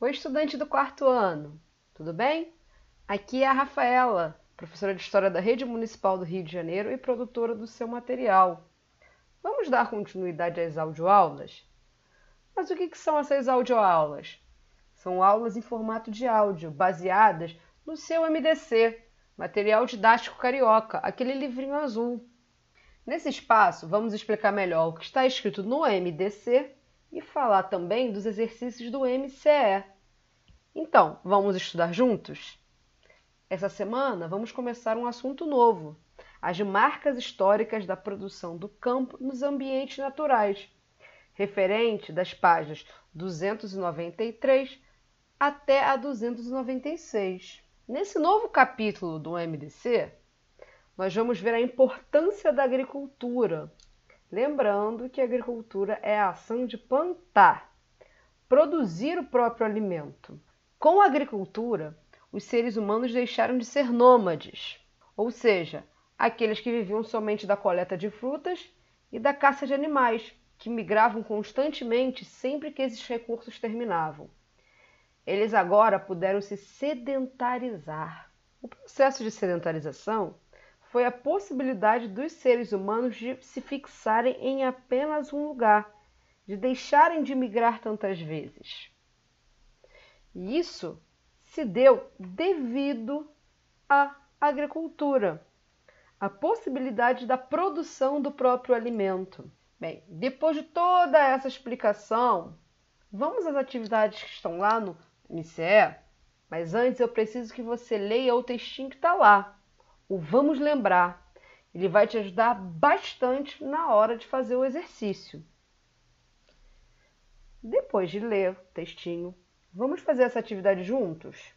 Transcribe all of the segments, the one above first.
Oi, estudante do quarto ano, tudo bem? Aqui é a Rafaela, professora de História da Rede Municipal do Rio de Janeiro e produtora do seu material. Vamos dar continuidade às audioaulas? Mas o que, são essas audioaulas? São aulas em formato de áudio, baseadas no seu MDC, Material Didático Carioca, aquele livrinho azul. Nesse espaço, vamos explicar melhor o que está escrito no MDC e falar também dos exercícios do MCE. Então, vamos estudar juntos? Essa semana vamos começar um assunto novo: as marcas históricas da produção do campo nos ambientes naturais, referente das páginas 293 até a 296. Nesse novo capítulo do MDC, nós vamos ver a importância da agricultura. Lembrando que a agricultura é a ação de plantar, produzir o próprio alimento. Com a agricultura, os seres humanos deixaram de ser nômades, ou seja, aqueles que viviam somente da coleta de frutas e da caça de animais, que migravam constantemente sempre que esses recursos terminavam. Eles agora puderam se sedentarizar. O processo de sedentarização foi a possibilidade dos seres humanos de se fixarem em apenas um lugar, de deixarem de migrar tantas vezes. E isso se deu devido à agricultura, a possibilidade da produção do próprio alimento. Bem, depois de toda essa explicação, vamos às atividades que estão lá no MCE? Mas antes eu preciso que você leia o textinho que está lá, o Vamos Lembrar. Ele vai te ajudar bastante na hora de fazer o exercício. Depois de ler o textinho, Vamos fazer essa atividade juntos?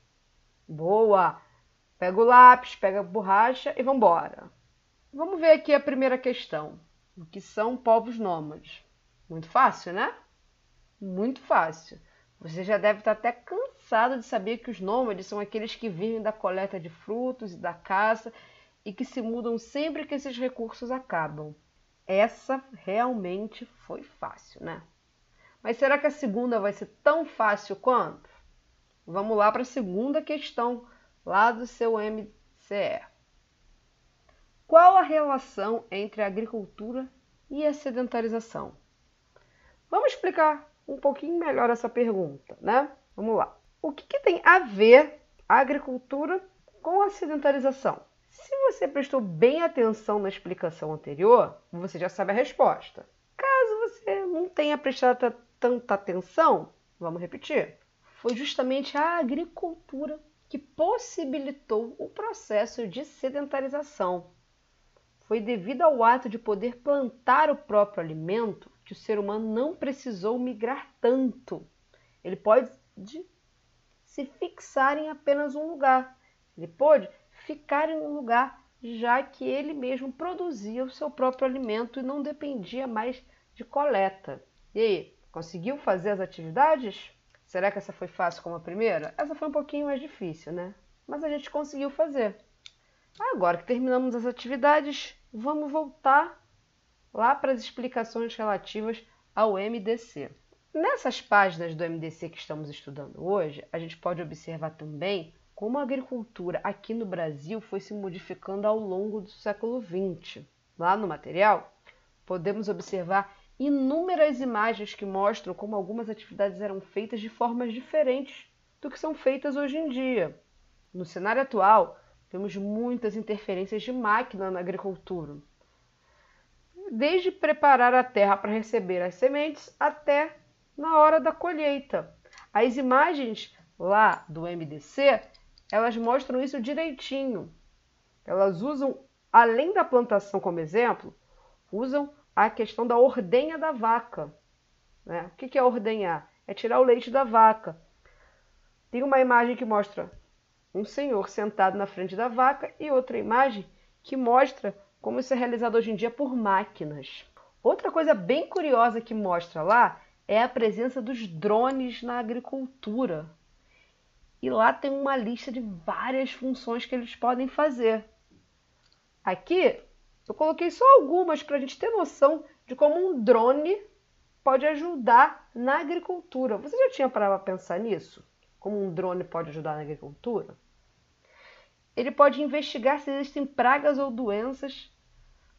Boa! Pega o lápis, pega a borracha e vamos embora. Vamos ver aqui a primeira questão. O que são povos nômades? Muito fácil, né? Muito fácil. Você já deve estar até cansado de saber que os nômades são aqueles que vivem da coleta de frutos e da caça e que se mudam sempre que esses recursos acabam. Essa realmente foi fácil, né? Mas será que a segunda vai ser tão fácil quanto? Vamos lá para a segunda questão, lá do seu MCE. Qual a relação entre a agricultura e a sedentarização? Vamos explicar um pouquinho melhor essa pergunta, né? Vamos lá. O que, que tem a ver a agricultura com a sedentarização? Se você prestou bem atenção na explicação anterior, você já sabe a resposta. Caso você não tenha prestado tanta atenção, vamos repetir, foi justamente a agricultura que possibilitou o processo de sedentarização. Foi devido ao ato de poder plantar o próprio alimento que o ser humano não precisou migrar tanto. Ele pode se fixar em apenas um lugar. Ele pode ficar em um lugar já que ele mesmo produzia o seu próprio alimento e não dependia mais de coleta. E aí, Conseguiu fazer as atividades? Será que essa foi fácil como a primeira? Essa foi um pouquinho mais difícil, né? Mas a gente conseguiu fazer. Agora que terminamos as atividades, vamos voltar lá para as explicações relativas ao MDC. Nessas páginas do MDC que estamos estudando hoje, a gente pode observar também como a agricultura aqui no Brasil foi se modificando ao longo do século XX. Lá no material, podemos observar inúmeras imagens que mostram como algumas atividades eram feitas de formas diferentes do que são feitas hoje em dia. No cenário atual, temos muitas interferências de máquina na agricultura. Desde preparar a terra para receber as sementes até na hora da colheita. As imagens lá do MDC, elas mostram isso direitinho. Elas usam, além da plantação como exemplo, usam a questão da ordenha da vaca. Né? O que é ordenhar? É tirar o leite da vaca. Tem uma imagem que mostra um senhor sentado na frente da vaca e outra imagem que mostra como isso é realizado hoje em dia por máquinas. Outra coisa bem curiosa que mostra lá é a presença dos drones na agricultura. E lá tem uma lista de várias funções que eles podem fazer. Aqui eu coloquei só algumas para a gente ter noção de como um drone pode ajudar na agricultura. Você já tinha parado para pensar nisso? Como um drone pode ajudar na agricultura? Ele pode investigar se existem pragas ou doenças,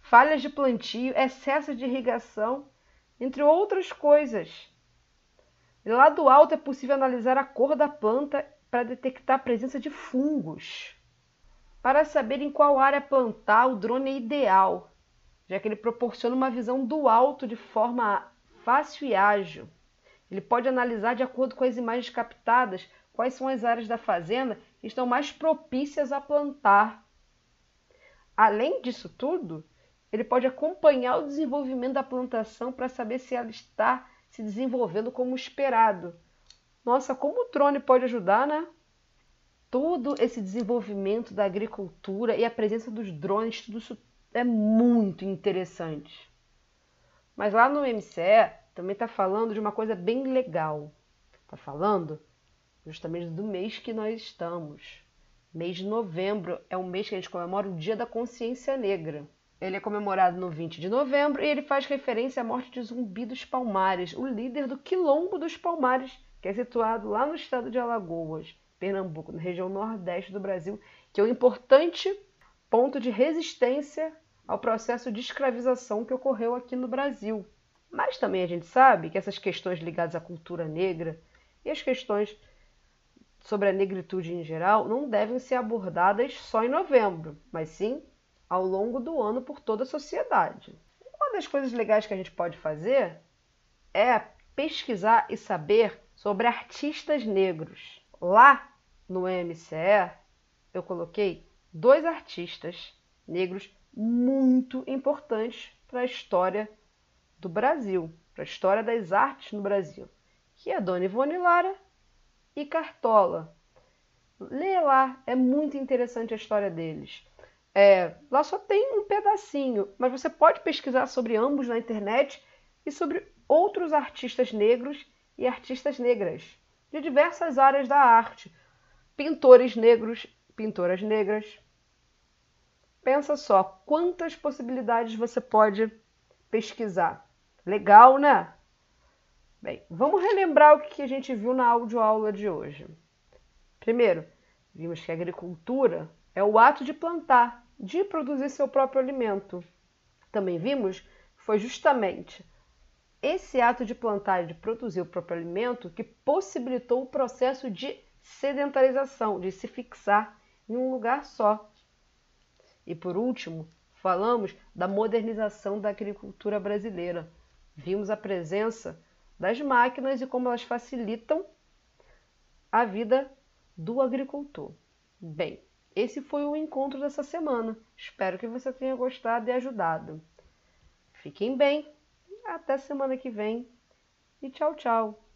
falhas de plantio, excesso de irrigação, entre outras coisas. Lá do alto é possível analisar a cor da planta para detectar a presença de fungos. Para saber em qual área plantar, o drone é ideal, já que ele proporciona uma visão do alto de forma fácil e ágil. Ele pode analisar de acordo com as imagens captadas quais são as áreas da fazenda que estão mais propícias a plantar. Além disso tudo, ele pode acompanhar o desenvolvimento da plantação para saber se ela está se desenvolvendo como esperado. Nossa, como o drone pode ajudar, né? Todo esse desenvolvimento da agricultura e a presença dos drones, tudo isso é muito interessante. Mas lá no MCE também está falando de uma coisa bem legal. Está falando justamente do mês que nós estamos. Mês de novembro é um mês que a gente comemora o Dia da Consciência Negra. Ele é comemorado no 20 de novembro e ele faz referência à morte de Zumbi dos Palmares, o líder do Quilombo dos Palmares, que é situado lá no estado de Alagoas, Pernambuco, na região nordeste do Brasil, que é um importante ponto de resistência ao processo de escravização que ocorreu aqui no Brasil. Mas também a gente sabe que essas questões ligadas à cultura negra e as questões sobre a negritude em geral não devem ser abordadas só em novembro, mas sim ao longo do ano por toda a sociedade. Uma das coisas legais que a gente pode fazer é pesquisar e saber sobre artistas negros. Lá no MCE, eu coloquei dois artistas negros muito importantes para a história do Brasil, para a história das artes no Brasil, que é Dona Ivone Lara e Cartola. Lê lá, é muito interessante a história deles. É, lá só tem um pedacinho, mas você pode pesquisar sobre ambos na internet e sobre outros artistas negros e artistas negras de diversas áreas da arte, pintores negros, pintoras negras. Pensa só quantas possibilidades você pode pesquisar. Legal, né? Bem, vamos relembrar o que a gente viu na audioaula de hoje. Primeiro, vimos que a agricultura é o ato de plantar, de produzir seu próprio alimento. Também vimos que foi justamente esse ato de plantar e de produzir o próprio alimento que possibilitou o processo de sedentarização, de se fixar em um lugar só. E por último, falamos da modernização da agricultura brasileira. Vimos a presença das máquinas e como elas facilitam a vida do agricultor. Bem, esse foi o encontro dessa semana. Espero que você tenha gostado e ajudado. Fiquem bem, até semana que vem e tchau, tchau!